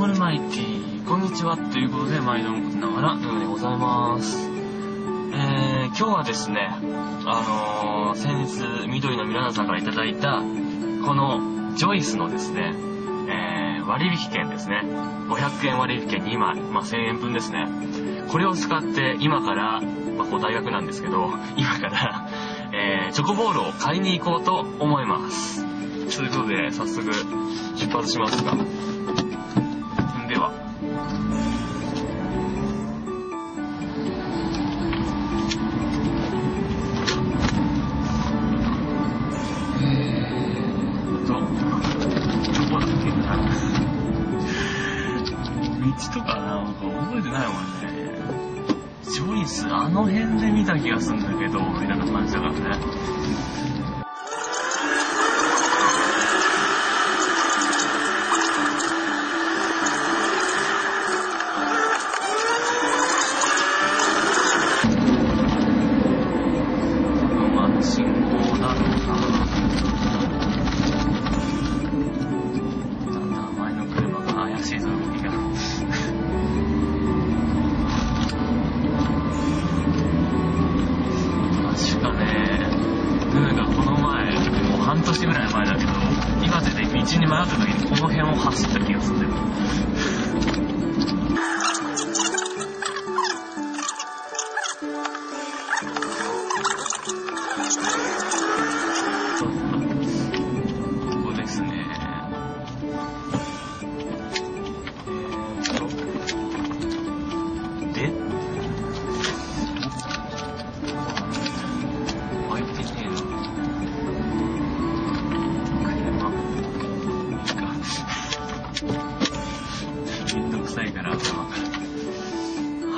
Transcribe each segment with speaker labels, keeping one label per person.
Speaker 1: オールマイティ、こんにちは。ということで、毎度のことながら、ようでございます。えー、今日はですね、あのー、先日、緑のミラナさんからいただいた、この、ジョイスのですね、えー、割引券ですね。500円割引券2枚、まあ、1000円分ですね。これを使って、今から、まあ、こう大学なんですけど、今から、え、チョコボールを買いに行こうと思います。ということで、早速、出発しますが。とかなんか覚えてないもんね。ジョイス、あの辺で見た気がするんだけど、みたいな感じだからね。半年ぐらい前だけど、岩手で道に迷った時にこの辺を走った気がするんだよ。こめんどくさいから頭が。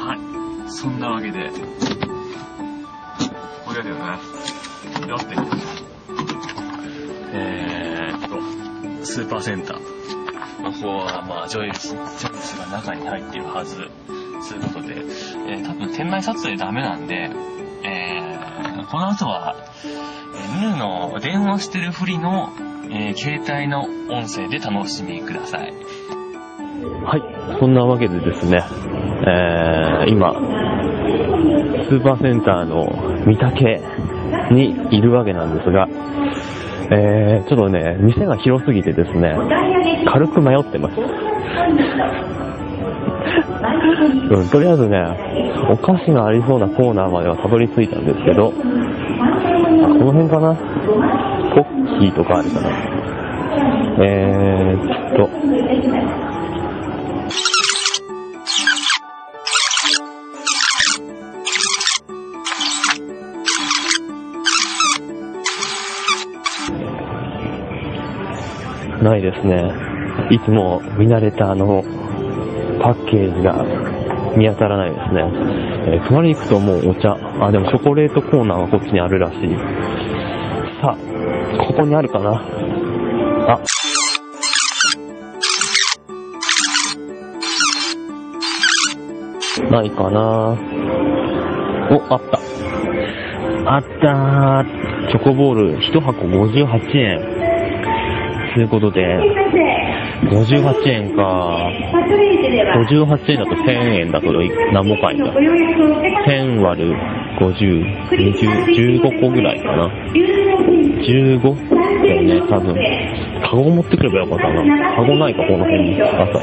Speaker 1: はい。そんなわけで、これだよね。やって。えーっと、スーパーセンター。まあ、ここは、まあ、ジョイス、ジョイスが中に入っているはず。ということで、えー多分店内撮影ダメなんで、えーこの後は、ヌーの電話してるふりの、えー携帯の音声で楽しみください。
Speaker 2: はい、そんなわけでですね、えー、今、スーパーセンターの三宅にいるわけなんですが、えー、ちょっとね、店が広すぎてですね、軽く迷ってます。うん、とりあえずね、お菓子がありそうなコーナーまではたどり着いたんですけど、この辺かな？ポッキーとかあるかな？えーっと、ないですね。いつも見慣れたあの、パッケージが見当たらないですね。えー隣に行くともうお茶。あ、でもチョコレートコーナーがこっちにあるらしい。さあ、ここにあるかなあ。ないかなお、あった。あったー。チョコボール1箱58円。ということで、58円か。58円だと1000円だと何もかいんだ。1000割る50、20、15個ぐらいかな。15? だよね、多分。カゴ持ってくればよかったな。カゴないか、この辺に。朝。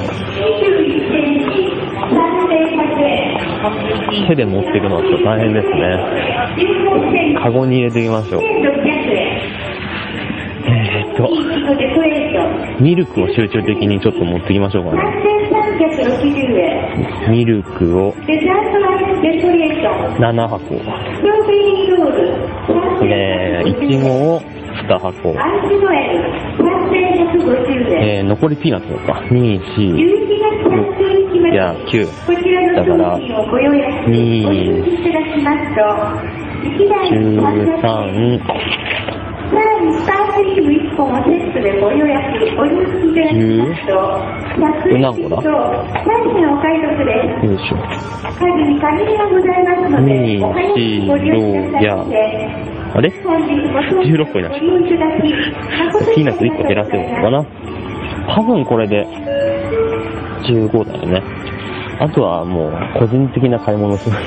Speaker 2: 手で持っていくのはちょっと大変ですね。カゴに入れていきましょう。ミルクを集中的にちょっと持ってきましょうかね。ミルクを7箱。えー、いちごを2箱。えー、残りピーナッツか。24いや9。だから、2、13、
Speaker 3: さらにスタークリーム1本をセットでご予約、お入りいただきますと、100円と3品お買い得です。
Speaker 2: よいしょ。
Speaker 3: 数に限りがございますので、お早くご利用くださいませ。
Speaker 2: あれ16個になっちゃった、ピーナッツ1個減らせようかな。多分これで15だよね。あとはもう、個人的な買い物します。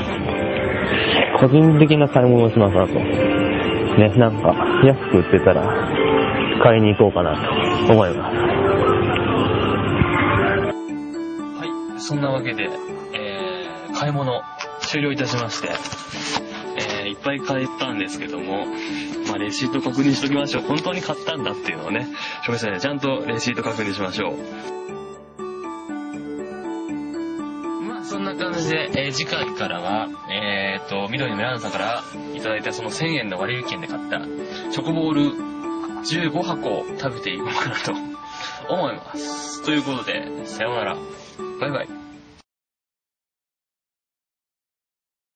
Speaker 2: 個人的な買い物をします、あと。ね、なんか、安く売ってたら、買いに行こうかなと思います。
Speaker 1: はい、そんなわけで、えー、買い物終了いたしまして、えー、いっぱい買ったんですけども、まあ、レシート確認しときましょう。本当に買ったんだっていうのをね、証明したいちゃんとレシート確認しましょう。まあ、そんな感じで、えー次回からは、えー、と、緑のメランさんからただいたその1000円の割引券で買った、チョコボール15箱を食べていこうかなと思います。ということで、さようなら。バイバイ。